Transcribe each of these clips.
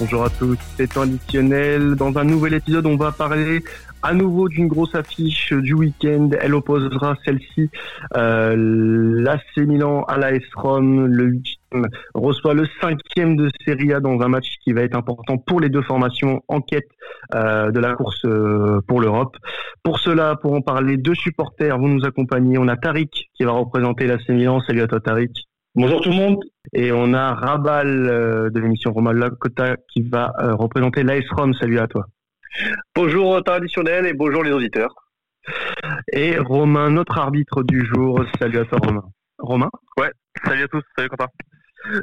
Bonjour à tous, c'est traditionnel. Dans un nouvel épisode, on va parler à nouveau d'une grosse affiche du week-end. Elle opposera celle-ci, euh, l'AC Milan à l'AS Rome. Le huitième reçoit le cinquième de Serie A dans un match qui va être important pour les deux formations en quête euh, de la course euh, pour l'Europe. Pour cela, pour en parler, deux supporters vont nous accompagner. On a Tariq qui va représenter l'AC Milan. Salut à toi Tariq. Bonjour tout le monde. Et on a Rabal euh, de l'émission Roma Lakota qui va euh, représenter l'AS Rome. Salut à toi. Bonjour traditionnel et bonjour les auditeurs. Et Romain, notre arbitre du jour. Salut à toi Romain. Romain? Ouais, salut à tous, salut Quentin.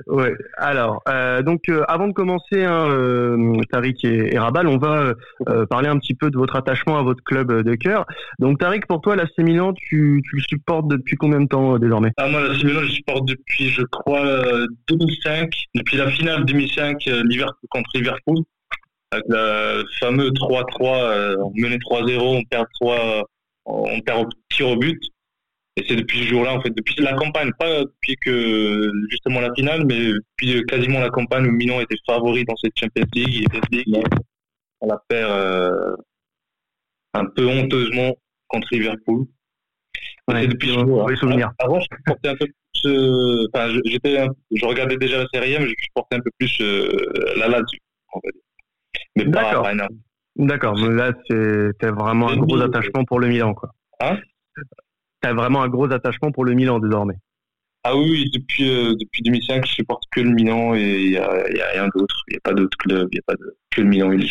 Ouais. Alors, euh, donc euh, avant de commencer, hein, euh, Tariq et, Rabal, on va euh, parler un petit peu de votre attachement à votre club de cœur. Donc, Tariq, pour toi, l'AC Milan, tu, tu le supportes depuis combien de temps désormais? Ah, Moi, l'AC Milan, je supporte depuis, je crois, 2005, depuis la finale 2005, Liverpool contre Liverpool, avec le fameux 3-3, on menait 3-0, on perd 3, on perd au tir au but. Et c'est depuis ce jour-là, en fait, depuis la campagne, pas depuis que justement la finale, mais depuis quasiment la campagne où Milan était favori dans cette Champions League. Et on la perd euh, un peu honteusement contre Liverpool. Ouais, c'est depuis ce jour-là. Avant, je portais un peu plus. Euh, enfin, j'étais, je regardais déjà la série mais je portais un peu plus euh, la Lazio, va dire. Mais pas, pas. D'accord, mais là, c'était vraiment un gros attachement pour le Milan, quoi. Hein? Tu as vraiment un gros attachement pour le Milan désormais. Ah oui, depuis, euh, depuis 2005, je supporte que le Milan et il n'y a, a, rien d'autre. Il n'y a pas d'autre club, il n'y a pas de, que le Milan et le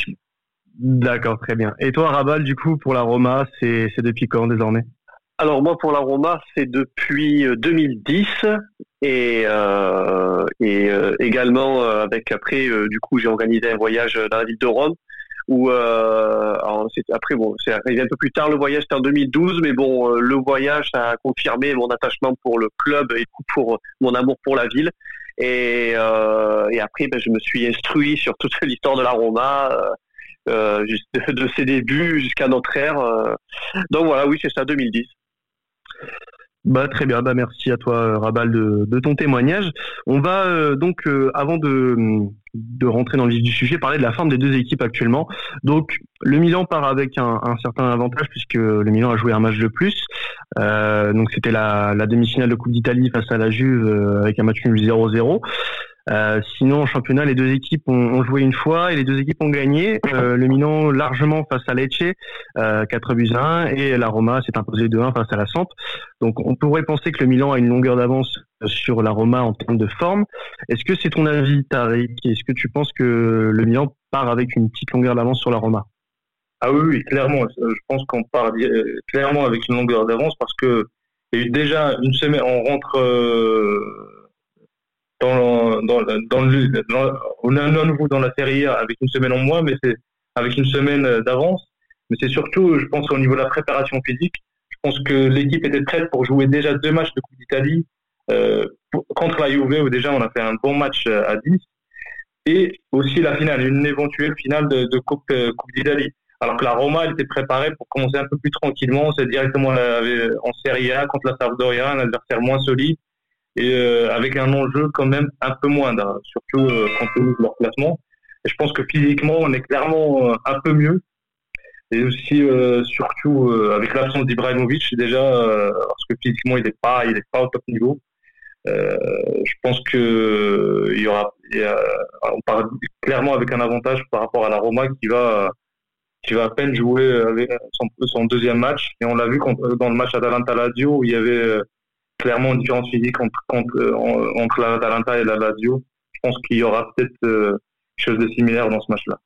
D'accord, très bien. Et toi, Rabal, du coup, pour la Roma, c'est depuis quand désormais? Alors moi pour la Roma c'est depuis 2010 et, euh, et euh, également euh, avec après du coup j'ai organisé un voyage dans la ville de Rome où euh, après bon c'est arrivé un peu plus tard le voyage c'était en 2012 mais bon euh, le voyage a confirmé mon attachement pour le club et pour mon amour pour la ville. Et, euh, après ben, je me suis instruit sur toute l'histoire de la Roma de ses débuts jusqu'à notre ère donc voilà oui c'est ça 2010 bah, très bien, bah, merci à toi Rabal de, de ton témoignage. On va euh, donc, euh, avant de, de rentrer dans le vif du sujet, parler de la forme des deux équipes actuellement. Donc le Milan part avec un, un certain avantage puisque le Milan a joué un match de plus. Euh, donc c'était la, la demi-finale de Coupe d'Italie face à la Juve avec un match nul 0-0. Euh, sinon, en championnat, les deux équipes ont, ont, joué une fois et les deux équipes ont gagné. Euh, le Milan largement face à Lecce, euh, 4 buts à 1, et la Roma s'est imposée 2-1 face à la Samp. Donc, on pourrait penser que le Milan a une longueur d'avance sur la Roma en termes de forme. Est-ce que c'est ton avis, Tariq? Est-ce que tu penses que le Milan part avec une petite longueur d'avance sur la Roma? Ah oui, oui, clairement. Je pense qu'on part clairement avec une longueur d'avance parce que il y a déjà une semaine, on rentre euh, on est à nouveau dans la série avec une semaine en moins, mais c'est avec une semaine d'avance. Mais c'est surtout, je pense, au niveau de la préparation physique. Je pense que l'équipe était prête pour jouer déjà deux matchs de Coupe d'Italie euh, contre la Juve, où déjà on a fait un bon match à 10, et aussi la finale, une éventuelle finale de, euh, coupe d'Italie. Alors que la Roma, elle était préparée pour commencer un peu plus tranquillement. C'est directement en Serie A contre la Sampdoria, un adversaire moins solide et euh, avec un enjeu quand même un peu moindre, hein, surtout compte tenu de leur classement. Et je pense que physiquement, on est clairement euh, un peu mieux. Et aussi, euh, surtout, avec l'absence d'Ibrahimovic, déjà, parce que physiquement, il n'est pas, pas au top niveau. je pense que il y aura, clairement avec un avantage par rapport à la Roma qui va, qui va à peine jouer son deuxième match. Et on l'a vu dans le match Atalanta-Lazio où il y avait clairement une différence physique entre, entre, euh, entre l'Atalanta et la Lazio. Je pense qu'il y aura peut-être euh, quelque chose de similaire dans ce match-là.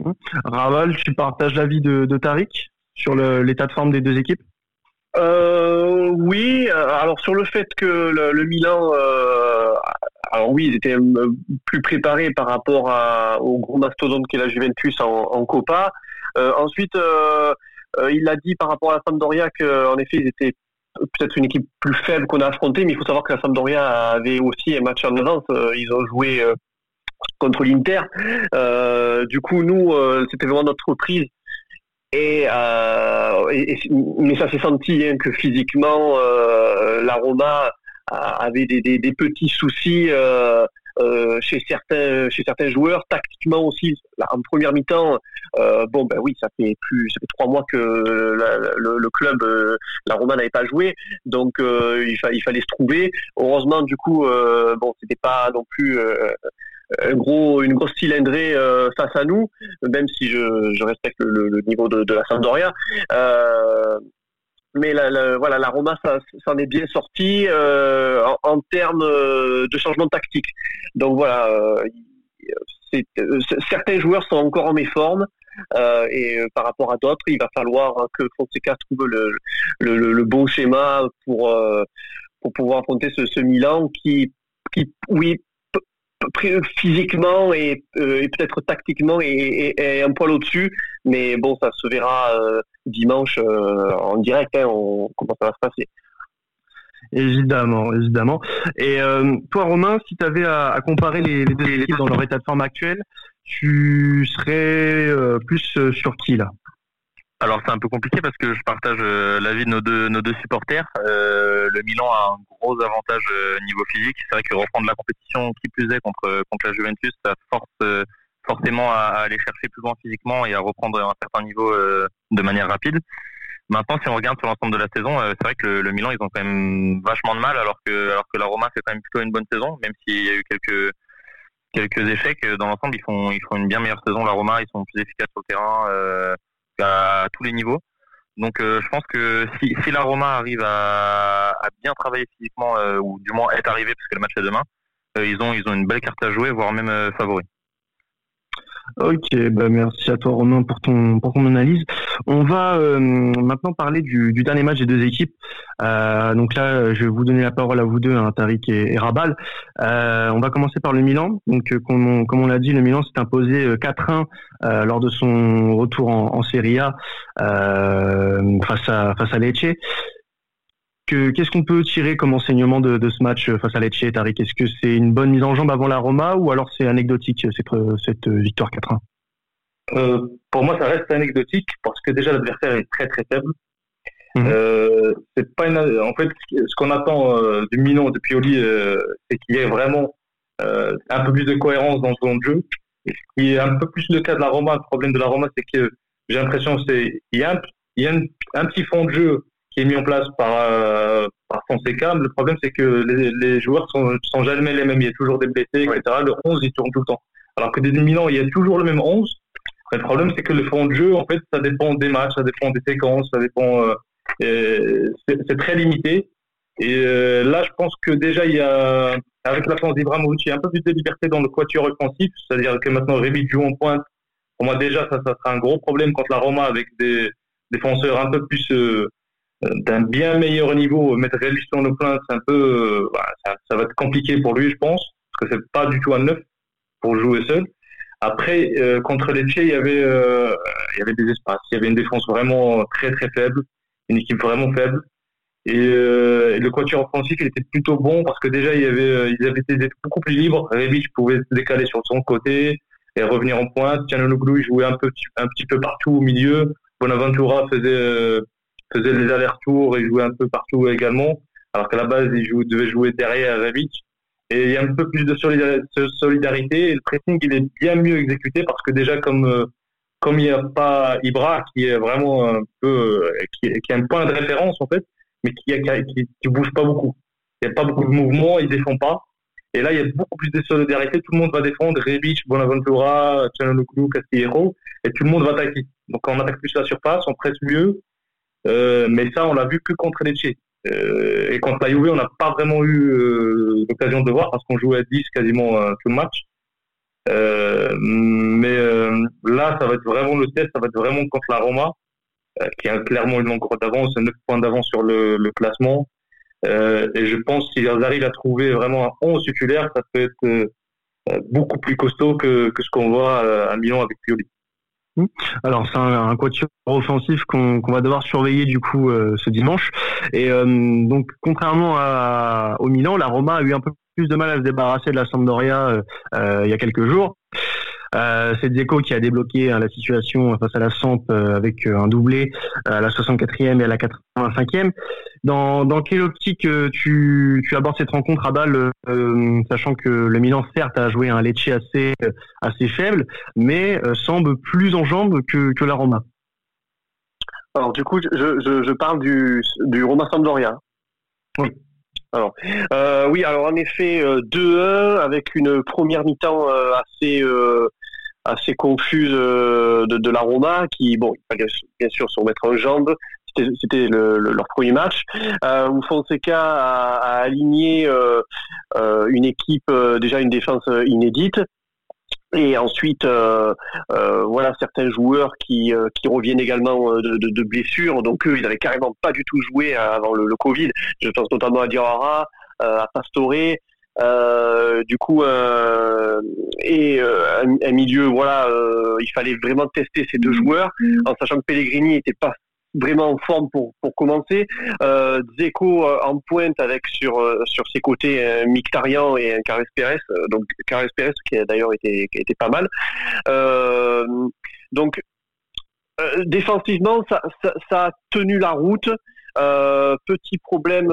Mmh. Raval, tu partages l'avis de, de Tariq sur l'état de forme des deux équipes? Euh, Oui, alors sur le fait que le, le Milan, euh, alors oui, ils étaient plus préparés par rapport à, au gros mastodonte qu'est la Juventus en, en Copa. Euh, ensuite, euh, il a dit par rapport à la Sampdoria qu'en effet, ils étaient peut-être une équipe plus faible qu'on a affrontée, mais il faut savoir que la Sampdoria avait aussi un match en avance. Euh, ils ont joué euh, contre l'Inter. Euh, du coup, nous, c'était vraiment notre reprise. Et, mais ça s'est senti hein, que physiquement, la Roma avait des, des, des petits soucis chez certains chez certains joueurs, tactiquement aussi. en première mi-temps, bon ben oui, ça fait plus ça trois mois que le, club, la Roma n'avait pas joué, donc il, il, fallait se trouver. Heureusement, du coup, bon, c'était pas non plus gros, une grosse cylindrée euh, face à nous, même si je, respecte le, niveau de, la Sampdoria. Euh, mais la, voilà, la Roma s'en est bien sorti euh, en, termes euh, de changement tactique. Donc voilà, euh, certains joueurs sont encore en méforme. Euh, et par rapport à d'autres, il va falloir que Fonseca trouve le, le, bon schéma pour, pour pouvoir affronter ce, Milan qui, qui, oui, physiquement et, euh, et peut-être tactiquement et, et, un poil au-dessus. Mais bon, ça se verra euh, dimanche euh, en direct, hein, on, comment ça va se passer. Évidemment, évidemment. Et toi, Romain, si tu avais à, comparer les, deux équipes dans leur état de forme actuel, tu serais plus sur qui là? Alors c'est un peu compliqué parce que je partage euh, l'avis de nos deux, nos deux supporters. Euh, le Milan a un gros avantage euh, niveau physique. C'est vrai que reprendre la compétition qui plus est contre, contre la Juventus, ça force euh, forcément à, aller chercher plus loin physiquement et à reprendre un certain niveau de manière rapide. Maintenant, si on regarde sur l'ensemble de la saison, c'est vrai que le, Milan, ils ont quand même vachement de mal alors que, alors que la Roma fait quand même plutôt une bonne saison, même s'il y a eu quelques, quelques échecs. Dans l'ensemble, ils font, ils font une bien meilleure saison. La Roma, ils sont plus efficaces sur le terrain à tous les niveaux. Donc euh, je pense que si, si la Roma arrive à, à bien travailler physiquement, euh, ou du moins être arrivé, parce que le match est demain, euh, ils, ont, ils ont une belle carte à jouer, voire même favori. Ok, bah merci à toi Romain pour ton pour ton analyse. On va euh, maintenant parler du, du, dernier match des deux équipes. Euh, donc là, je vais vous donner la parole à vous deux, hein, Tariq et, Rabal. Euh, on va commencer par le Milan. Donc comme on, comme on l'a dit, le Milan s'est imposé 4-1 lors de son retour en, en Serie A face à face à Lecce qu'est-ce qu'on peut tirer comme enseignement de, de, ce match face à Lecce, Tariq? Est-ce que c'est une bonne mise en jambe avant la Roma ou alors c'est anecdotique cette, cette victoire 4-1 euh, Pour moi, ça reste anecdotique parce que déjà l'adversaire est très très faible. Mhm. Euh, c'est pas En fait, ce qu'on attend euh, du Milan, de Pioli, euh, c'est qu'il y ait vraiment un peu plus de cohérence dans son jeu. Et ce qui est un peu plus le cas de la Roma, le problème de la Roma, c'est que j'ai l'impression qu'il y a, un, il y a un petit fond de jeu qui est mis en place par, euh, par Fonseca. Le problème, c'est que les, joueurs sont, sont jamais les mêmes. Il y a toujours des blessés, etc. Le 11, il tourne tout le temps. Alors que des Milan, il y a toujours le même 11. le problème, c'est que le fond de jeu, en fait, ça dépend des matchs, ça dépend des séquences, ça dépend. Euh, c'est très limité. Et euh, là, je pense que déjà, il y a, avec la France d'Ibrahimovic, il y a un peu plus de liberté dans le quatuor offensif. C'est-à-dire que maintenant, Rebic joue en pointe. Pour moi, déjà, ça, ça sera un gros problème contre la Roma avec des défenseurs un peu plus euh, d'un bien meilleur niveau. Mettre dans le plein, c'est un peu, euh, bah, ça, va être compliqué pour lui, je pense, parce que c'est pas du tout un neuf pour jouer seul. Après, euh, contre les il y avait, euh, il y avait des espaces, il y avait une défense vraiment très très faible, une équipe vraiment faible. Et, euh, le quatuor offensif, il était plutôt bon parce que déjà, il y avait, ils avaient été beaucoup plus libres. Rebic pouvait se décaler sur son côté et revenir en pointe. Tianonoglu, il jouait un, peu, un petit peu partout au milieu. Bonaventura faisait faisait les allers-retours et jouait un peu partout également. Alors qu'à la base, il joue, devait jouer derrière Rebic. Et il y a un peu plus de solidarité. Et le pressing, il est bien mieux exécuté parce que déjà, comme, euh, comme il n'y a pas Ibra, qui est vraiment un peu, euh, qui, qui a un point de référence, en fait, mais qui, qui, bouge pas beaucoup. Il n'y a pas beaucoup de mouvements, il défend pas. Et là, il y a beaucoup plus de solidarité. Tout le monde va défendre. Rebic, Bonaventura, Canonoclou, Castillero. Et tout le monde va attaquer. Donc, on attaque plus la surface, on presse mieux. Euh, mais ça, on l'a vu que contre Lecce. Euh, et contre la Juve, on n'a pas vraiment eu euh, l'occasion de voir parce qu'on jouait à 10 quasiment tout le match. mais là, ça va être vraiment le test, ça va être vraiment contre la Roma, qui a clairement une longueur d'avance, 9 points d'avance sur le, le classement. et je pense qu'ils arrivent à trouver vraiment un 11 titulaire, ça peut être beaucoup plus costaud que, que ce qu'on voit à Milan avec Pioli. Alors c'est un, un quatuor offensif qu'on va devoir surveiller du coup euh, ce dimanche. Et euh, donc contrairement à, au Milan, la Roma a eu un peu plus de mal à se débarrasser de la Sampdoria euh, il y a quelques jours. Euh, c'est Dzeko qui a débloqué hein, la situation face à la Samp euh, avec euh, un doublé à la 64e et à la 85e. Dans, dans quelle optique tu, tu abordes cette rencontre à balle, sachant que le Milan certes a joué un Lecce assez assez faible, mais semble plus en jambes que, que la Roma? Alors du coup, je, je, je parle du, du Roma Sampdoria. Oui. Alors, euh, oui, alors en effet, 2-1 euh, avec une première mi-temps euh, assez assez confuse de, de, la Roma, qui, bon, bien sûr, se remettre en jambes. C'était leur premier match où Fonseca a, aligné une équipe déjà une défense inédite et ensuite, euh, euh, voilà certains joueurs qui, euh, qui reviennent également de, de, de, blessures. Donc eux, ils n'avaient carrément pas du tout joué avant le, le Covid. Je pense notamment à Diarra, à Pastore. du coup, et un, un, milieu, voilà, il fallait vraiment tester ces deux joueurs, en sachant que Pellegrini n'était pas vraiment en forme pour, pour commencer. Euh, Zeko euh, en pointe avec sur, euh, sur ses côtés un Mictarian et un Carles Pérez, euh, donc Carles Pérez qui a d'ailleurs été, pas mal. Donc défensivement, ça, a tenu la route. petit problème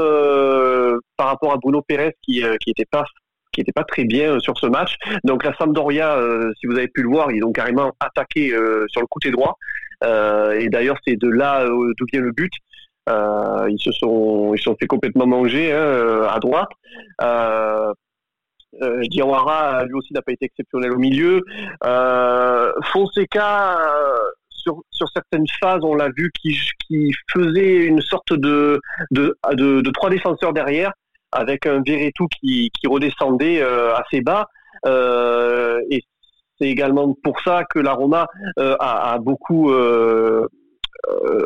par rapport à Bruno Pérez qui qui pas qui n'était pas très bien sur ce match. Donc la Sampdoria, si vous avez pu le voir, ils ont carrément attaqué sur le côté droit. Euh, et d'ailleurs, c'est de là euh, d'où vient le but. Euh, ils se sont, ils sont fait complètement manger hein, à droite. Euh, Diawara, lui aussi, n'a pas été exceptionnel au milieu. Fonseca, sur, certaines phases, on l'a vu, qui, faisait une sorte de, trois défenseurs derrière, avec un Veretout qui, redescendait assez bas. Et c'est également pour ça que la Roma euh, a, a, beaucoup euh, euh,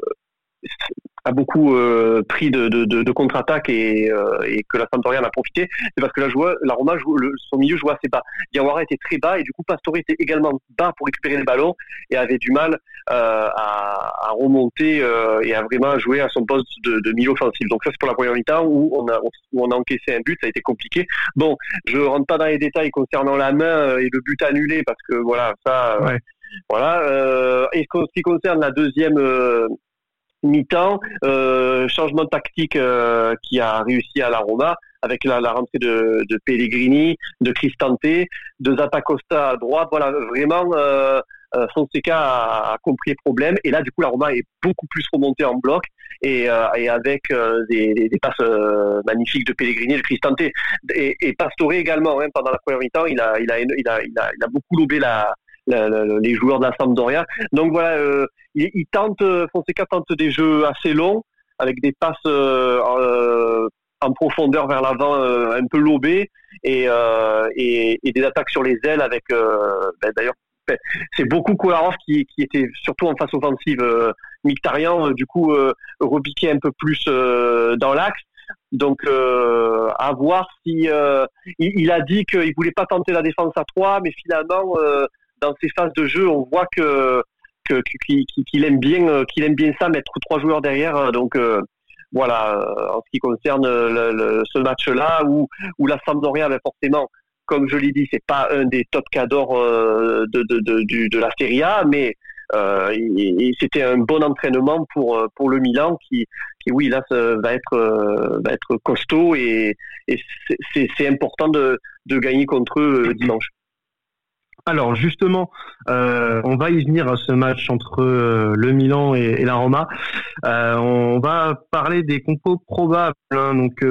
a beaucoup euh, pris de, de, de, de contre-attaque et, euh, et, que la Sampdoria en a profité, c'est parce que la, joie, la Roma, joue, le, son milieu jouait assez bas. Diawara était très bas et du coup Pastore était également bas pour récupérer les ballons et avait du mal euh, à, à, remonter euh, et à vraiment jouer à son poste de, de milieu offensif. Donc ça c'est pour la première mi-temps où on a où on a encaissé un but, ça a été compliqué. Bon, je rentre pas dans les détails concernant la main et le but annulé parce que voilà ça. Ouais. Voilà. Euh, et ce qui concerne la deuxième mi-temps, euh, changement tactique euh, qui a réussi à la Roma avec la, la rentrée de, Pellegrini, de Cristante, de Zatacosta à droite. Voilà, vraiment, euh, Fonseca a, compris les problèmes. Et là, du coup, la Roma est beaucoup plus remontée en bloc et, et avec des, passes magnifiques de Pellegrini, de Cristante et, et Pastore également. Hein, pendant la première mi-temps, il a, il, a, il, a, il, a, il a beaucoup lobé la, les joueurs de la Sampdoria. Donc voilà, euh, il, il, tente, euh, Fonseca tente des jeux assez longs avec des passes euh, en profondeur vers l'avant un peu lobées et, des attaques sur les ailes avec ben, d'ailleurs c'est beaucoup Kolarov qui, était surtout en face offensive euh, Mictarian du coup euh, repiqué un peu plus dans l'axe donc à voir si il, a dit qu'il voulait pas tenter la défense à 3 mais finalement dans ces phases de jeu, on voit que qu'il aime bien euh, qu'il aime bien ça mettre trois joueurs derrière. Euh, donc euh, voilà, en ce qui concerne le, ce match-là, où, où la Sampdoria avait forcément, comme je l'ai dit, c'est pas un des top cadors de, de, de, de, la Serie A, mais euh, c'était un bon entraînement pour pour le Milan qui, qui oui là va être va être costaud et, et c'est important de, de gagner contre eux dimanche. Alors justement, euh, on va y venir à ce match entre euh, le Milan et, la Roma. Euh, on va parler des compos probables. Hein, donc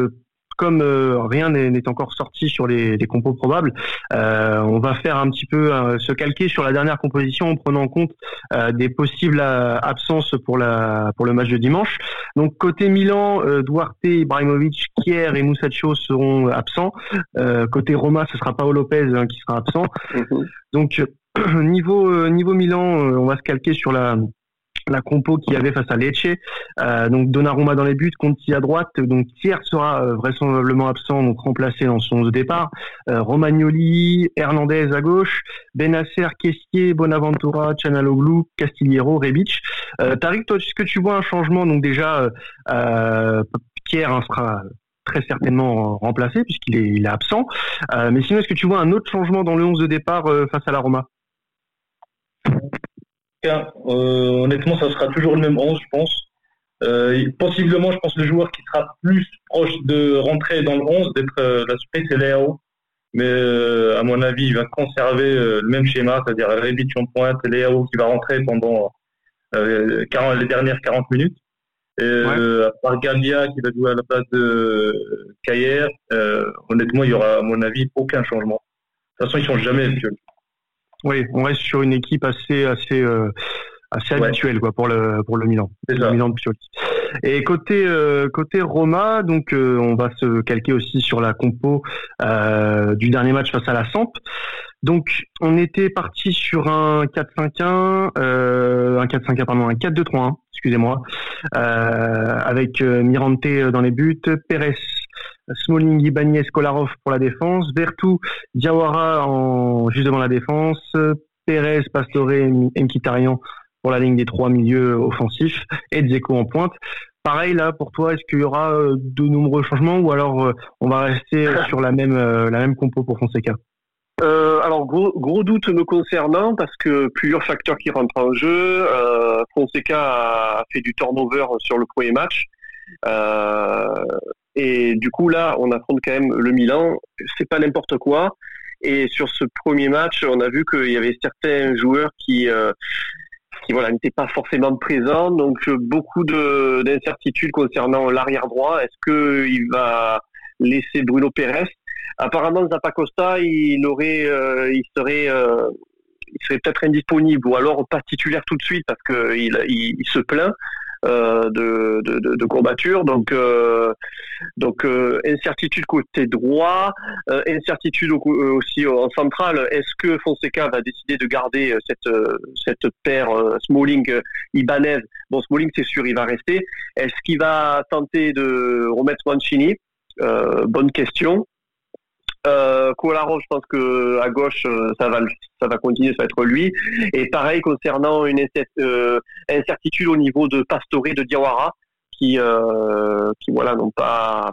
comme euh, rien n'est encore sorti sur les, les compos probables, euh, on va faire un petit peu euh, se calquer sur la dernière composition en prenant en compte des possibles absences pour la pour le match de dimanche. Donc côté Milan, Duarte, Ibrahimovic, Kier et Moussaccio seront absents. côté Roma, ce sera Paolo Lopez hein, qui sera absent. Mhm. Donc niveau niveau Milan, on va se calquer sur la la compo qu'il y avait face à Lecce. Euh, donc Donnarumma dans les buts, Conti à droite. Donc Thiers sera euh, vraisemblablement absent, donc remplacé dans son de départ. Euh, Romagnoli, Hernandez à gauche, Benacer, Kessier, Bonaventura, Chanaloglu, Castillero, Rebic. Euh, Tariq, toi, est-ce que tu vois un changement? Donc déjà, Pierre hein, sera très certainement remplacé puisqu'il est, est absent. mais sinon, est-ce que tu vois un autre changement dans le 11 de départ face à la Roma? Cas, honnêtement, ça sera toujours le même 11, je pense. possiblement, je pense le joueur qui sera plus proche de rentrer dans le 11, d'être la surprise, c'est Léo. Mais à mon avis, il va conserver le même schéma, c'est-à-dire en pointe, Léo qui va rentrer pendant les dernières 40 minutes. Et, euh, à part Gambia qui va jouer à la place de Kayer, euh, honnêtement, il y aura, à mon avis, aucun changement. De toute façon, ils sont jamais habituels. Oui, on reste sur une équipe assez, assez, euh, assez habituelle quoi pour le pour le Milan. Le Milan de Pioli. Et côté euh, côté Roma, donc euh, on va se calquer aussi sur la compo du dernier match face à la Samp. Donc on était parti sur un 4-5-1, euh, un 4-5-1 pardon, un 4-2-3-1, excusez-moi, avec Mirante dans les buts, Pérez, Smalling, Ibanez, Kolarov pour la défense, Vertu, Diawara en juste devant la défense, Pérez, Pastore, Mkhitaryan pour la ligne des trois milieux offensifs et Dzeko en pointe. Pareil là pour toi, est-ce qu'il y aura euh, de nombreux changements ou alors euh, on va rester sur la même euh, la compo pour Fonseca? Alors gros, gros doute me concernant parce que plusieurs facteurs qui rentrent en jeu. Fonseca a fait du turnover sur le premier match. Et du coup là, on affronte quand même le Milan. C'est pas n'importe quoi. Et sur ce premier match, on a vu qu'il y avait certains joueurs qui qui voilà n'était pas forcément présent. Donc euh, beaucoup d'incertitudes concernant l'arrière droit. Est-ce que il va laisser Bruno Pérez Apparemment Zappacosta, il aurait, euh, il serait, euh, serait peut-être indisponible ou alors pas titulaire tout de suite parce que il, il se plaint. Euh, de, de, de, courbature. Donc, euh, donc euh, incertitude côté droit, incertitude aussi en centrale. Est-ce que Fonseca va décider de garder cette, cette paire Smalling-Ibanez Bon, Smalling, c'est sûr, il va rester. Est-ce qu'il va tenter de remettre Mancini? Bonne question. Euh, Kolarov, je pense que à gauche, euh, ça va, ça va continuer, ça va être lui. Et pareil concernant une euh, incertitude au niveau de Pastore, de Diawara, qui, euh, qui voilà, n'ont pas,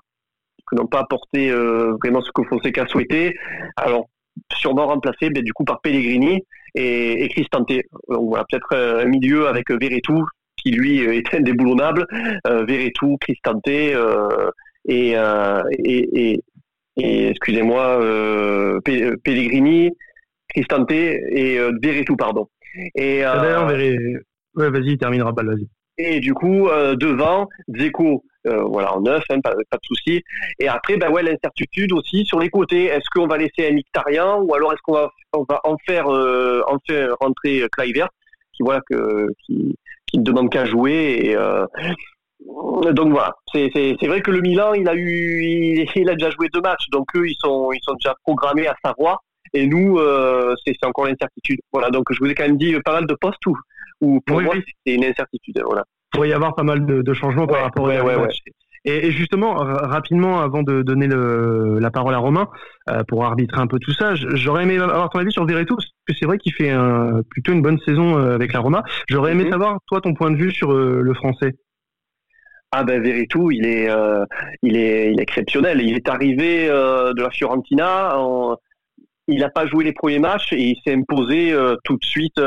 n'ont pas apporté vraiment ce que Fonseca souhaitait. Alors, sûrement remplacé, ben, du coup, par Pellegrini et, et Cristante. Donc voilà, peut-être un milieu avec Verretou, qui lui est indéboulonnable. Euh, Verretou, Cristante et, et excusez-moi, euh, euh, Pellegrini, Cristante et euh, pardon. Et, euh, ouais, vas-y, terminera pas, vas-y. Et du coup, euh, devant, Zeko, euh, voilà, en neuf, hein, pas, pas, de souci. Et après, ben ouais, l'incertitude aussi sur les côtés. Est-ce qu'on va laisser un Mictarien ou alors est-ce qu'on va, on va en faire, euh, en faire rentrer Kluivert, qui voilà que qui, qui ne demande qu'à jouer et donc voilà, c'est vrai que le Milan, il a eu, il, a déjà joué deux matchs, donc eux, ils sont, ils sont déjà programmés à savoir. Et nous, euh, c'est encore l'incertitude. Voilà, donc je vous ai quand même dit pas mal de postes où, où pour moi, c'est une incertitude. Voilà. Il pourrait y avoir pas mal de, changements par rapport ouais, au match. Et, justement, rapidement, avant de donner le, la parole à Romain euh, pour arbitrer un peu tout ça, j'aurais aimé avoir ton avis sur Veretout, parce que c'est vrai qu'il fait un, plutôt une bonne saison euh, avec la Roma. J'aurais aimé mhm. savoir, toi, ton point de vue sur le français. Ah ben Veretout, il est, euh, il est, il est exceptionnel. Il est arrivé euh, de la Fiorentina. il n'a pas joué les premiers matchs et il s'est imposé euh, tout de suite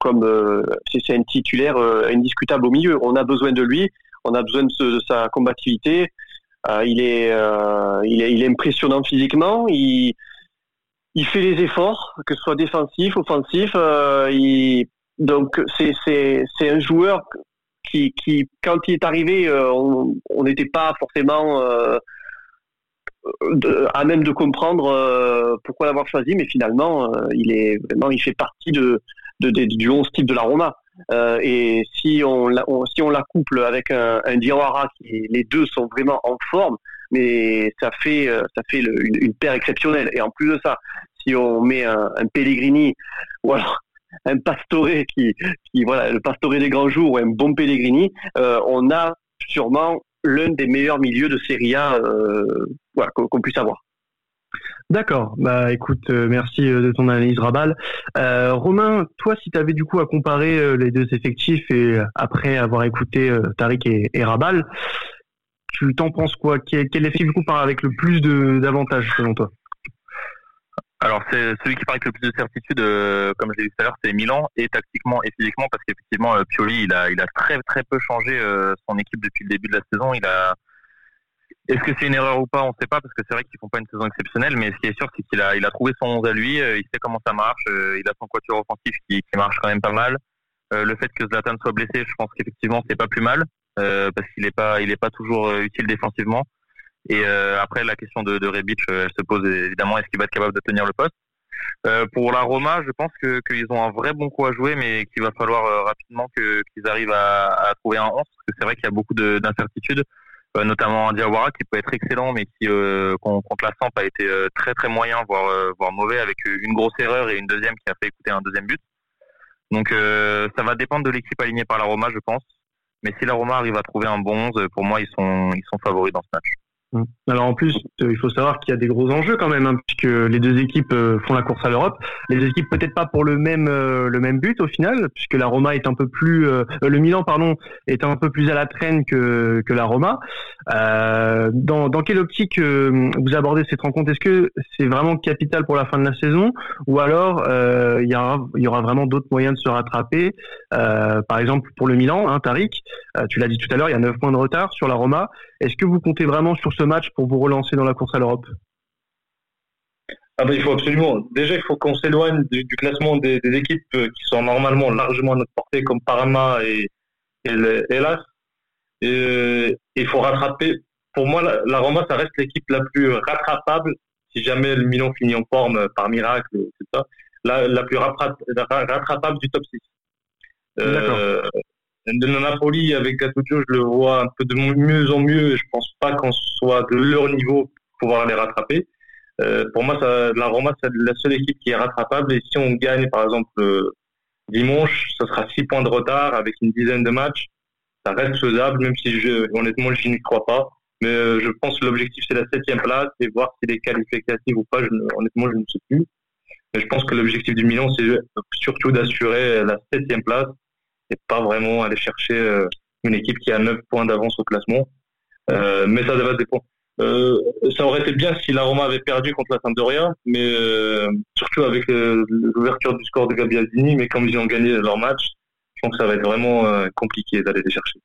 comme c'est un titulaire indiscutable au milieu. On a besoin de lui, on a besoin de, sa combativité. il, est, il, est, impressionnant physiquement. Il, il fait les efforts, que ce soit défensif, offensif. donc c'est un joueur quand il est arrivé, euh, on n'était pas forcément euh, à même de comprendre euh, pourquoi l'avoir choisi, mais finalement, il est vraiment, il fait partie de, du 11 type de la Roma. et si on, la, si on la couple avec un, un Diawara, qui les deux sont vraiment en forme, mais ça fait ça fait une, paire exceptionnelle. Et en plus de ça, si on met un, un Pellegrini ou alors un Pastoré qui, voilà, le Pastoré des grands jours ou un bon Pellegrini, euh, on a sûrement l'un des meilleurs milieux de Serie A euh, voilà, qu'on puisse avoir. D'accord. Bah écoute, euh, merci de ton analyse Rabal. Romain, toi, si tu avais du coup à comparer les deux effectifs et après avoir écouté Tariq et, Rabal, tu t'en penses quoi? Quel, quel effectif du coup part avec le plus d'avantages selon toi? Alors c'est celui qui paraît avec le plus de certitude, euh, comme je l'ai dit tout à l'heure, c'est Milan, et tactiquement et physiquement, parce qu'effectivement euh, Pioli, il a, il a très très peu changé euh, son équipe depuis le début de la saison. Il a, est-ce que c'est une erreur ou pas, on ne sait pas, parce que c'est vrai qu'ils font pas une saison exceptionnelle, mais ce qui est sûr, c'est qu'il a, il a trouvé son 11 à lui, il sait comment ça marche, il a son quatuor offensif qui, qui marche quand même pas mal. le fait que Zlatan soit blessé, je pense qu'effectivement c'est pas plus mal, parce qu'il est pas, il est pas toujours utile défensivement. Et euh, après, la question de, de Rebic, euh, elle se pose évidemment, est-ce qu'il va être capable de tenir le poste? Euh, Pour la Roma, je pense que qu'ils ont un vrai bon coup à jouer, mais qu'il va falloir euh, rapidement qu'ils arrivent à, à, trouver un 11, parce que c'est vrai qu'il y a beaucoup d'incertitudes, euh, notamment un Diawara qui peut être excellent, mais qui contre la Samp a été très très moyen, voire, voire mauvais, avec une grosse erreur et une deuxième qui a fait écouter un deuxième but. Donc ça va dépendre de l'équipe alignée par la Roma, je pense. Mais si la Roma arrive à trouver un bon 11, pour moi, ils sont, ils sont favoris dans ce match. Mmh. Alors en plus, euh, il faut savoir qu'il y a des gros enjeux quand même, hein, puisque les deux équipes euh, font la course à l'Europe. Les deux équipes peut-être pas pour le même euh, le même but au final, puisque la Roma est un peu plus, le Milan pardon, est un peu plus à la traîne que que la Roma. dans dans quelle optique vous abordez cette rencontre? Est-ce que c'est vraiment capital pour la fin de la saison, ou alors il y aura il y aura vraiment d'autres moyens de se rattraper Par exemple pour le Milan, hein, Tariq, tu l'as dit tout à l'heure, il y a 9 points de retard sur la Roma. Est-ce que vous comptez vraiment sur ce match pour vous relancer dans la course à l'Europe? Ah ben, il faut absolument. Déjà, il faut qu'on s'éloigne du, classement des, équipes euh, qui sont normalement largement à notre portée, comme Parma et, Hélas. Euh, il faut rattraper. Pour moi, la, Roma, ça reste l'équipe la plus rattrapable si jamais le Milan finit en forme par miracle, ça. La, la plus rattrapable du top 6. Euh, de Napoli avec Gattuso, je le vois un peu de mieux en mieux. Je pense pas qu'on soit de leur niveau pour pouvoir les rattraper. Euh, pour moi, ça, la Roma, c'est la seule équipe qui est rattrapable. Et si on gagne, par exemple, dimanche, ça sera six points de retard avec une dizaine de matchs. Ça reste faisable, même si je, honnêtement, je n'y crois pas. Mais euh, je pense que l'objectif, c'est la septième place et voir si les qualificatifs ou pas. Honnêtement, je ne sais plus. Mais je pense que l'objectif du Milan, c'est surtout d'assurer la septième place pas vraiment aller chercher euh, une équipe qui a 9 points d'avance au classement. Euh, mais ça va dépendre. Euh, ça aurait été bien si la Roma avait perdu contre la Sampdoria, mais surtout avec l'ouverture du score de Gabiadini. Mais comme ils ont gagné leur match, je pense que ça va être vraiment compliqué d'aller les chercher.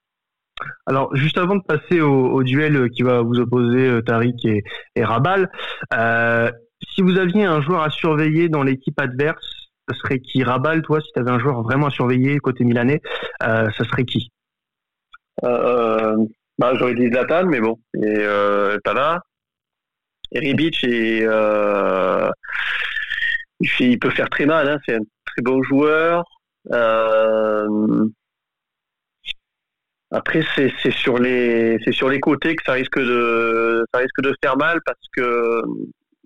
Alors, juste avant de passer au, duel qui va vous opposer Tariq et Rabal, si vous aviez un joueur à surveiller dans l'équipe adverse, ce serait qui? Rabal, toi, si tu avais un joueur vraiment à surveiller côté milanais, euh, ça serait qui? Euh, bah, J'aurais dit Zlatan, mais bon. Et euh, Tana. Et Ribic, et, euh, il peut faire très mal. Hein. C'est un très bon joueur. Euh, après, c'est sur les c'est sur les côtés que ça risque de ça risque de faire mal parce que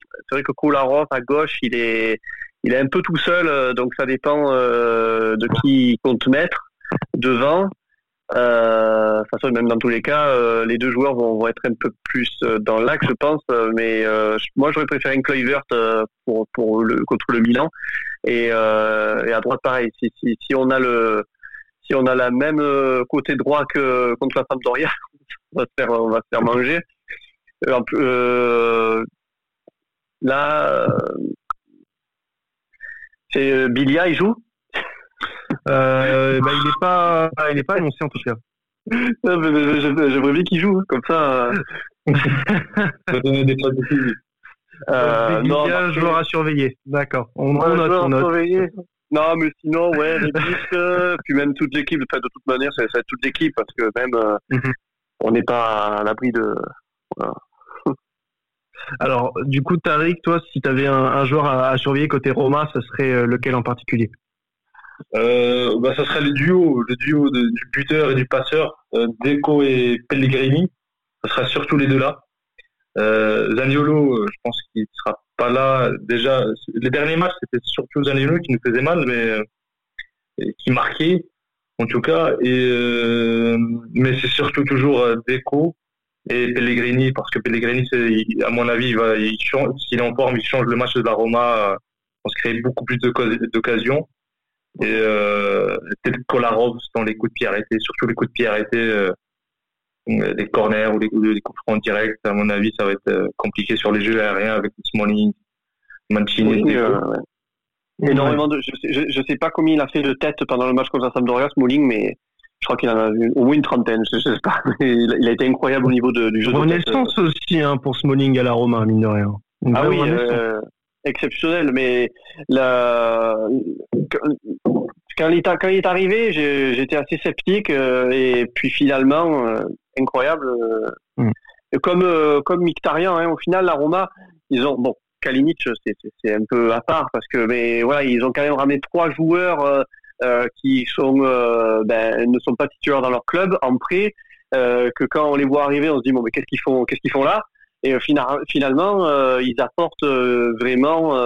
c'est vrai que Kolarov à gauche, il est il est un peu tout seul, euh, donc ça dépend euh, de qui compte mettre devant. De toute façon, même dans tous les cas, euh, les deux joueurs vont, être un peu plus dans l'axe, je pense. Mais moi, j'aurais préféré une Kluivert contre le Milan. Et, à droite, pareil. Si, si, on a le, si on a la même côté droit que contre la Sampdoria, on va se faire manger. là, c'est euh, Bilia, il joue? Euh, bah, Il n'est pas, il est pas annoncé en tout cas. J'aimerais bien qu'il joue, hein, comme ça. donner des euh, non, bah, joueur à surveiller. D'accord. On, note, on note. Non, mais sinon, ouais, euh, puis même toute l'équipe, de toute manière, ça, va être toute l'équipe, parce que même, euh, mhm. on n'est pas à l'abri de. Voilà. Alors, du coup, Tariq, toi, si tu avais un, joueur à, surveiller côté Roma, ce serait euh, lequel en particulier? Euh, bah, Ça serait le duo, le duo du buteur et du passeur, euh, Deco et Pellegrini. Ce sera surtout les deux là. Euh, Zaniolo, je pense qu'il ne sera pas là. Déjà, les derniers matchs, c'était surtout Zaniolo qui nous faisait mal, mais qui marquait, en tout cas. Et, mais c'est surtout toujours Deco et Pellegrini, parce que Pellegrini, à mon avis, il va, il s'il est en forme, il change le match de la Roma, on se crée beaucoup plus d'occasions. Et euh, peut-être Kolarov dans les coups de pied arrêtés, surtout les coups de pied arrêtés, euh, des corners ou coups, des coups francs directs, à mon avis, ça va être euh, compliqué sur les jeux aériens avec Smalling. Mancini. Énormément de, je, ne sais pas combien il a fait de tête pendant le match contre la Sampdoria, Smalling, mais je crois qu'il en a au moins une trentaine. Je sais pas. Il a été incroyable au niveau de, du jeu. Renaissance aussi hein, pour Smalling à la Roma, mine de rien. ah oui, euh, exceptionnel. Mais la... quand, il, quand il est arrivé, j'étais assez sceptique euh, et puis finalement, euh, incroyable. Hmm. Comme comme Mictarian, hein, au final, la Roma, ils ont bon Kalinic, c'est un peu à part parce que mais voilà, ils ont quand même ramené trois joueurs euh, euh, qui sont euh, ben, ne sont pas titulaires dans leur club en prêt. que quand on les voit arriver, on se dit bon mais qu'est-ce qu'ils font, qu'est-ce qu'ils font là? Et finalement, ils apportent vraiment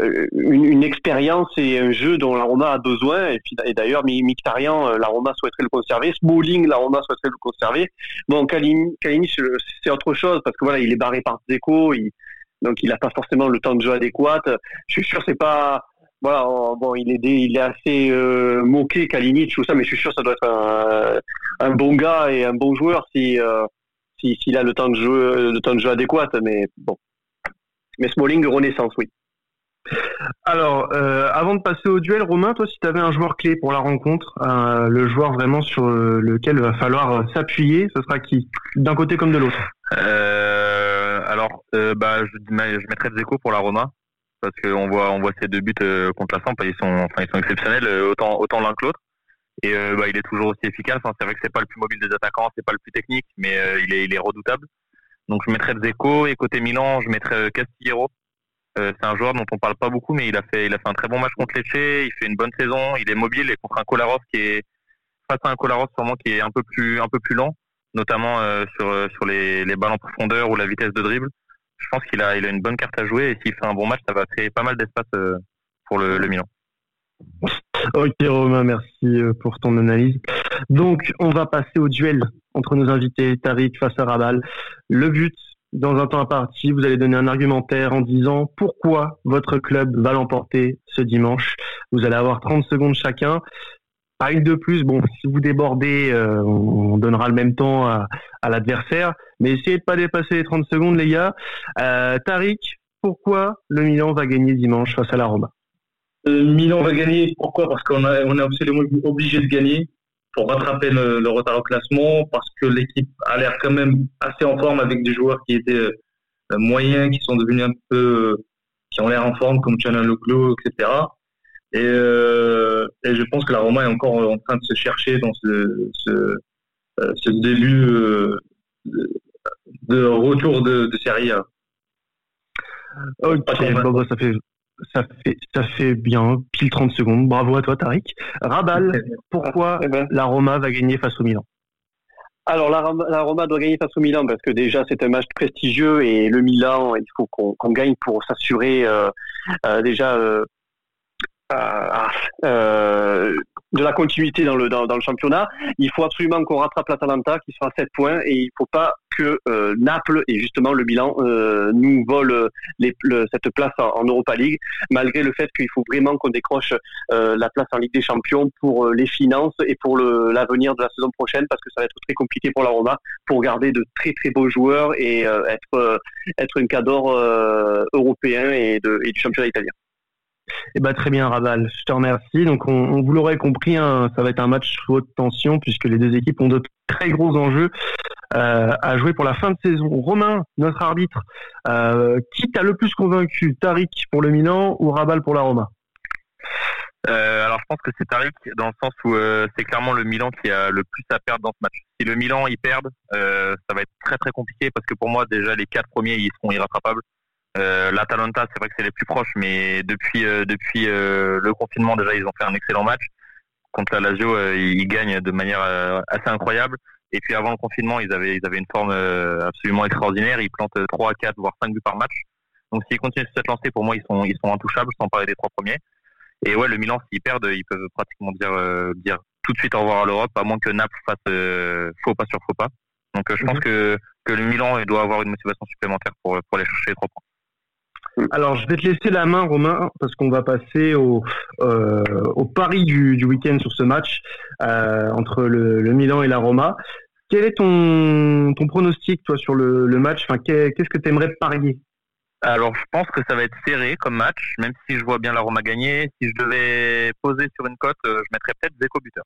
une, une, expérience et un jeu dont la Roma a besoin. Et, et d'ailleurs, Mictarian, la Roma souhaiterait le conserver. Smalling, la Roma souhaiterait le conserver. Bon, Kalinic, c'est autre chose parce que voilà, il est barré par Zeko. Il, donc il n'a pas forcément le temps de jeu adéquat. Je suis sûr c'est pas voilà bon il est il est assez euh, moqué Kalinic tout ça, mais je suis sûr que ça doit être un, bon gars et un bon joueur si euh, s'il a le temps de jeu le temps de jeu adéquat. Mais bon, mais Smalling renaissance oui. Alors, euh, avant de passer au duel, Romain, toi, si tu avais un joueur clé pour la rencontre, le joueur vraiment sur lequel il va falloir s'appuyer, ce sera qui? D'un côté comme de l'autre alors, euh, bah, je, je mettrais Dzeko pour la Roma parce qu'on voit, on voit ces deux buts euh, contre la Samp, ils sont, enfin, ils sont exceptionnels, euh, autant, l'un que l'autre. Et bah, il est toujours aussi efficace. c'est vrai que c'est pas le plus mobile des attaquants, c'est pas le plus technique, mais il est, redoutable. Donc je mettrais Dzeko et côté Milan, je mettrais Castillero. c'est un joueur dont on parle pas beaucoup, mais il a fait, il a fait un très bon match contre Lecce. Il fait une bonne saison. Il est mobile et contre un Kolarov qui est face à un Kolarov sûrement qui est un peu plus, un peu plus lent notamment euh, sur, euh, les balles en profondeur ou la vitesse de dribble. Je pense qu'il a, il a une bonne carte à jouer et s'il fait un bon match, ça va créer pas mal d'espace euh, pour le, Milan. Ok Romain, merci pour ton analyse. Donc on va passer au duel entre nos invités, Tariq face à Rabal. Le but, dans un temps à partie, vous allez donner un argumentaire en disant pourquoi votre club va l'emporter ce dimanche. Vous allez avoir 30 secondes chacun. Pas une de plus, bon, si vous débordez, euh, on donnera le même temps à, l'adversaire. Mais essayez de pas dépasser les 30 secondes, les gars. Euh, Tariq, pourquoi le Milan va gagner dimanche face à la Roma? Euh, Milan va gagner, pourquoi? Parce qu'on on est absolument obligé de gagner pour rattraper le, retard au classement, parce que l'équipe a l'air quand même assez en forme avec des joueurs qui étaient euh, moyens, qui sont devenus un peu, qui ont l'air en forme, comme Loclo, etc. Euh, et, je pense que la Roma est encore en train de se chercher dans ce, ce, euh, début euh, de retour de, de Serie A. Ok, bah, ça fait ça fait, ça fait bien, pile 30 secondes. Bravo à toi, Tariq. Rabal, pourquoi eh ben. la Roma va gagner face au Milan? Alors la, la, Roma doit gagner face au Milan parce que déjà c'est un match prestigieux et le Milan, il faut qu'on gagne pour s'assurer euh, déjà euh, euh, de la continuité dans le, dans, le championnat. Il faut absolument qu'on rattrape l'Atalanta qui sera à 7 points et il ne faut pas que euh, Naples et justement le bilan euh, nous volent les, cette place en, Europa League, malgré le fait qu'il faut vraiment qu'on décroche la place en Ligue des Champions pour les finances et pour l'avenir de la saison prochaine, parce que ça va être très compliqué pour la Roma pour garder de très très beaux joueurs et être, être un cadre européen et, de, et du championnat italien. Eh ben, très bien, Rabal. Je te remercie. Donc, on, vous l'aurez compris, hein, ça va être un match haute tension puisque les deux équipes ont de très gros enjeux euh, à jouer pour la fin de saison. Romain, notre arbitre, euh, qui t'a le plus convaincu? Tariq pour le Milan ou Rabal pour la Roma? Euh, alors je pense que c'est Tariq dans le sens où c'est clairement le Milan qui a le plus à perdre dans ce match. Si le Milan y perd, ça va être très très compliqué parce que pour moi déjà les quatre premiers ils seront irrattrapables. Euh, L'Atalanta, c'est vrai que c'est les plus proches, mais depuis euh, depuis euh, le confinement déjà, ils ont fait un excellent match contre la Lazio. Euh, ils gagnent de manière assez incroyable. Et puis avant le confinement, ils avaient ils avaient une forme absolument extraordinaire. Ils plantent 3, 4, voire 5 buts par match. Donc s'ils continuent cette lancée, pour moi, ils sont ils sont intouchables, sans parler des trois premiers. Et ouais, le Milan, s'ils perdent, ils peuvent pratiquement dire dire tout de suite au revoir à l'Europe, à moins que Naples fasse faux pas sur faux pas. Donc je pense mhm. que que le Milan doit avoir une motivation supplémentaire pour pour aller chercher les trois points. Alors, je vais te laisser la main, Romain, parce qu'on va passer au, euh, au pari du, du week-end sur ce match euh, entre le, Milan et la Roma. Quel est ton, pronostic, toi, sur le, match? Qu'est-ce que tu aimerais parier? Alors, je pense que ça va être serré comme match, même si je vois bien la Roma gagner. Si je devais poser sur une cote, je mettrais peut-être Zeko buteur.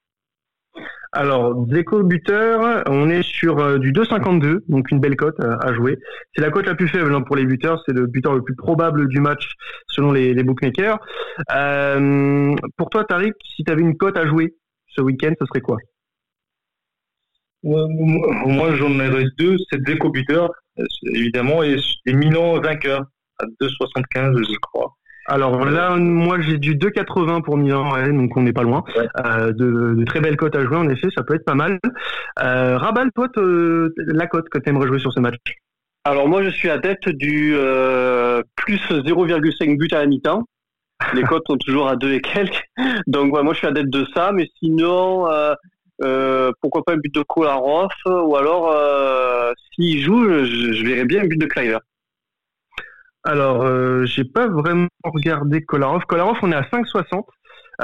Alors, Zeko buteur, on est sur euh, du 2,52, donc une belle cote euh, à jouer. C'est la cote la plus faible hein, pour les buteurs, c'est le buteur le plus probable du match selon les, bookmakers. Euh, pour toi, Tariq, si tu avais une cote à jouer ce week-end, ce serait quoi? Moi, j'en aurais deux, c'est Zeko buteur, évidemment, et, et Milan vainqueur à 2,75, je crois. Alors là, moi j'ai du 2,80 pour Milan, donc on n'est pas loin. Euh, de, très belles cotes à jouer, en effet, ça peut être pas mal. Euh, Rabal, toi, la cote que tu aimerais jouer sur ce match? Alors moi je suis adepte du euh, plus 0,5 buts à la mi-temps. Les cotes sont toujours à 2 et quelques. Donc moi je suis adepte de ça, mais sinon... pourquoi pas un but de Kolarov ou alors s'il joue, je, je verrais bien un but de Kleiber. Alors, euh, j'ai pas vraiment regardé Kolarov. Kolarov, on est à 5,60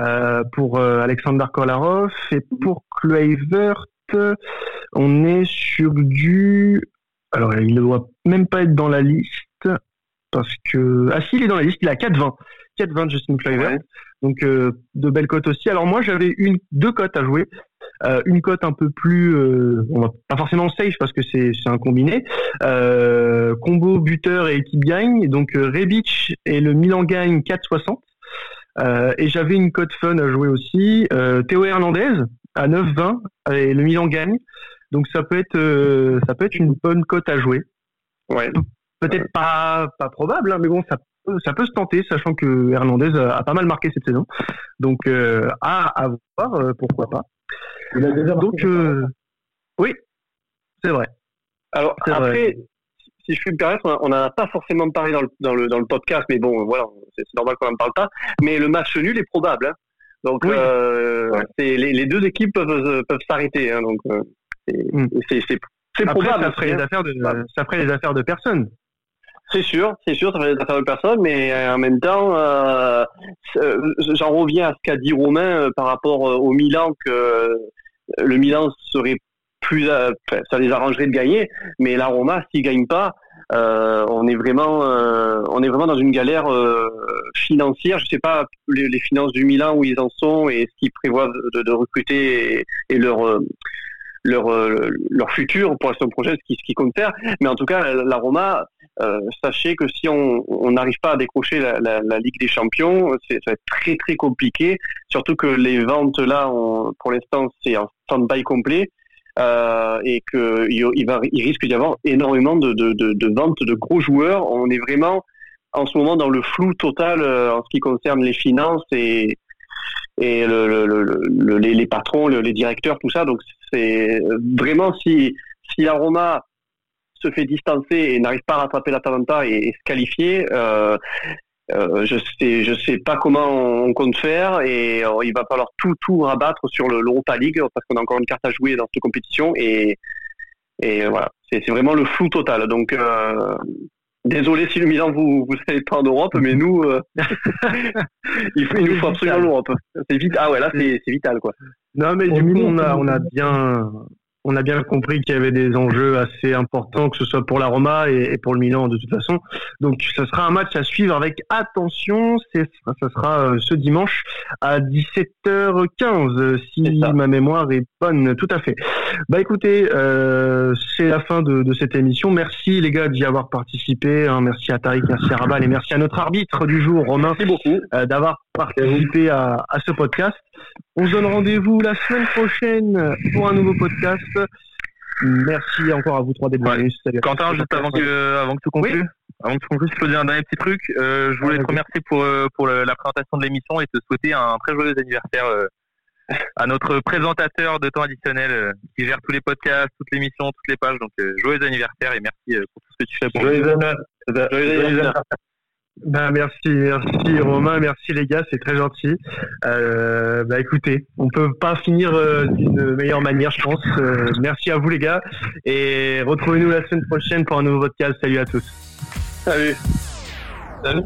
euh, pour euh, Alexander Kolarov. Et pour Kluivert, on est sur du... Alors, il ne doit même pas être dans la liste parce que... Ah si, il est dans la liste, il est à 4,20. 4,20 Justin Kluivert. Donc, de belles cotes aussi. Alors, moi, j'avais une, deux cotes à jouer. Euh, une cote un peu plus, euh, pas forcément safe parce que c'est un combiné. Euh, combo buteur et équipe gagne. Donc Rebic et le Milan gagne 4,60. et j'avais une cote fun à jouer aussi. Théo Hernandez à 9,20 et le Milan gagne. Donc ça peut être ça peut être une bonne cote à jouer. Ouais. Peut-être pas pas probable, hein, mais bon ça ça peut se tenter, sachant que Hernandez a, pas mal marqué cette saison. Donc, à, à voir, pourquoi pas. Donc, euh, oui, c'est vrai. Alors, après, si je puis me permettre, on n'en a pas forcément parlé dans le, dans le, dans le podcast, mais bon, voilà, c'est normal qu'on n'en parle pas. Mais le match nul est probable. Hein. Donc, euh, les, les, deux équipes peuvent, peuvent s'arrêter. Hein, donc, euh, c'est probable. Ça ferait, les affaires de, ça ferait les affaires de personne. C'est sûr, c'est sûr, ça ferait les affaires de personne, mais en même temps, euh, j'en reviens à ce qu'a dit Romain par rapport au Milan que le Milan serait plus, euh, ça les arrangerait de gagner, mais la Roma, s'ils gagnent pas, euh, on est vraiment, euh, on est vraiment dans une galère financière. Je sais pas les, finances du Milan où ils en sont et ce qu'ils prévoient de, recruter et, leur leur leur futur pour son projet, ce qu'ils comptent faire. Mais en tout cas, la Roma, sachez que si on n'arrive pas à décrocher la, Ligue des Champions, ça va être très très compliqué. Surtout que les ventes là, pour l'instant, c'est en stand-by complet. Euh, et qu'il il, va, il risque d'y avoir énormément de, de, de, ventes de gros joueurs. On est vraiment en ce moment dans le flou total euh, en ce qui concerne les finances et, et le, le, les, les, patrons, les directeurs, tout ça. Donc c'est vraiment si, si la Roma se fait distancer et n'arrive pas à rattraper l'Atalanta et, et se qualifier, euh, euh, je sais, je sais pas comment on compte faire et euh, il va falloir tout, tout rabattre sur l'Europa League parce qu'on a encore une carte à jouer dans cette compétition et, et voilà, c'est vraiment le flou total. Donc, euh, désolé si le Milan vous vous savez pas en Europe, mais nous, il, faut, il nous faut absolument l'Europe. C'est vite. Ah ouais, là c'est vital quoi. Non mais du coup on a on a bien on a bien compris qu'il y avait des enjeux assez importants, que ce soit pour la Roma et, pour le Milan de toute façon. Donc ce sera un match à suivre avec attention. C'est, ça sera euh, ce dimanche à 17h15, si ma mémoire est bonne. Tout à fait. Bah écoutez, euh, c'est la fin de, cette émission. Merci les gars d'y avoir participé. Hein. Merci à Tariq, merci à Rabal et merci à notre arbitre du jour, Romain, merci beaucoup. Euh, d'avoir participé à, à ce podcast. On se donne rendez-vous la semaine prochaine pour un nouveau podcast. Merci encore à vous trois d'être venus. Quentin, juste avant que, avant que tu conclues, avant que je peux dire un dernier petit truc. Euh, je voulais te remercier pour, pour la présentation de l'émission et te souhaiter un très joyeux anniversaire euh, à notre présentateur de temps additionnel qui gère tous les podcasts, toutes les émissions, toutes les pages. Donc, joyeux anniversaire et merci pour tout ce que tu fais pour nous. Joyeux anniversaire. Ben, merci, merci Romain, merci les gars, c'est très gentil. Euh, bah écoutez, on peut pas finir euh, d'une meilleure manière, je pense. Euh, merci à vous les gars et retrouvez-nous la semaine prochaine pour un nouveau podcast. Salut à tous. Salut. Salut.